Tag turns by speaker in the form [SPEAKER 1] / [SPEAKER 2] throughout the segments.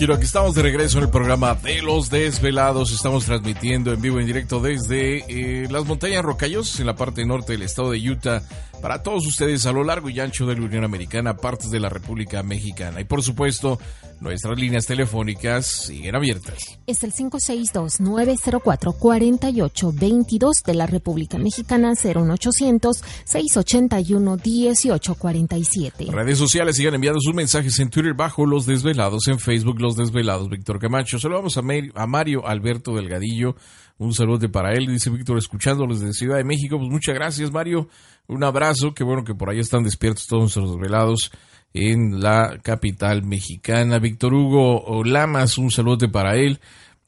[SPEAKER 1] Quiero aquí estamos de regreso en el programa de los desvelados. Estamos transmitiendo en vivo en directo desde eh, las montañas rocallosas en la parte norte del estado de Utah para todos ustedes a lo largo y ancho de la Unión Americana, partes de la República Mexicana. Y por supuesto, nuestras líneas telefónicas siguen abiertas.
[SPEAKER 2] Es el 562-904-4822 de la República Mexicana, 01800-681-1847.
[SPEAKER 1] Redes sociales sigan enviando sus mensajes en Twitter bajo Los Desvelados, en Facebook Los Desvelados, Víctor Camacho. Saludamos a, Mario Alberto Delgadillo. Un saludo para él, dice Víctor, escuchándolos desde Ciudad de México. Pues muchas gracias, Mario. Un abrazo. Qué bueno que por ahí están despiertos todos nuestros desvelados en la capital mexicana. Víctor Hugo Lamas, un saludo para él.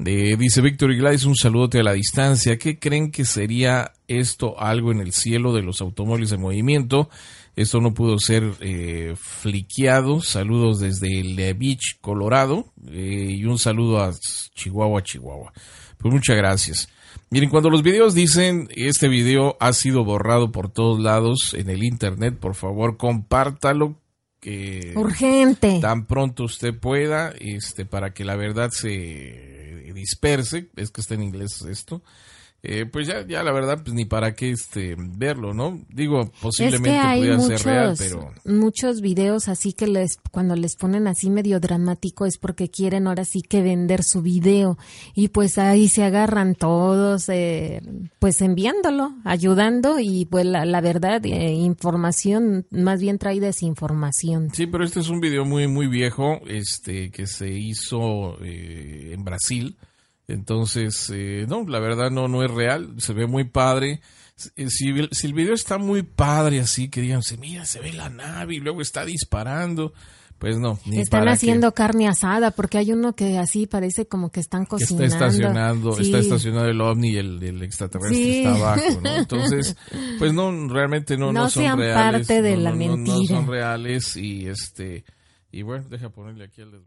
[SPEAKER 1] Eh, dice Víctor Gladys, un saludote a la distancia. ¿Qué creen que sería esto algo en el cielo de los automóviles en movimiento? Esto no pudo ser eh, fliqueado. Saludos desde Le Beach, Colorado. eh, y un saludo a Chihuahua, Chihuahua. Pues muchas gracias. Miren, cuando los videos dicen este video ha sido borrado por todos lados en el internet, por favor compártalo. Que
[SPEAKER 2] Urgente.
[SPEAKER 1] tan pronto usted pueda, este, para que la verdad se disperse, es que está en inglés esto, eh, pues ya, ya la verdad, pues ni para qué este verlo, ¿no? Digo,
[SPEAKER 2] Es
[SPEAKER 1] posiblemente
[SPEAKER 2] que hay
[SPEAKER 1] pudiera
[SPEAKER 2] muchos,
[SPEAKER 1] ser real, pero
[SPEAKER 2] muchos videos así que les, cuando les ponen así medio dramático es porque quieren ahora sí que vender su video y pues ahí se agarran todos eh, pues enviándolo, ayudando y pues la, la verdad eh, información más bien trae desinformación.
[SPEAKER 1] sí, pero este es un video muy, muy viejo, este, que se hizo eh, en Brasil. Entonces, eh, no, la verdad no, no es real, se ve muy padre. Si, si- si el video está muy padre así, que digan, mira, se ve la nave y luego está disparando, pues no. Ni
[SPEAKER 2] Están
[SPEAKER 1] para
[SPEAKER 2] haciendo carne asada porque hay uno que así parece como que están
[SPEAKER 1] que está
[SPEAKER 2] cocinando.
[SPEAKER 1] estacionando,
[SPEAKER 2] Sí.
[SPEAKER 1] está estacionado el ovni y el, el extraterrestre
[SPEAKER 2] Sí.
[SPEAKER 1] está abajo, ¿no? Entonces, pues no, realmente no, no,
[SPEAKER 2] No
[SPEAKER 1] son
[SPEAKER 2] sean
[SPEAKER 1] reales.
[SPEAKER 2] parte de
[SPEAKER 1] no,
[SPEAKER 2] la
[SPEAKER 1] no, no,
[SPEAKER 2] mentira.
[SPEAKER 1] son reales y este, y bueno, deja ponerle aquí desvelo.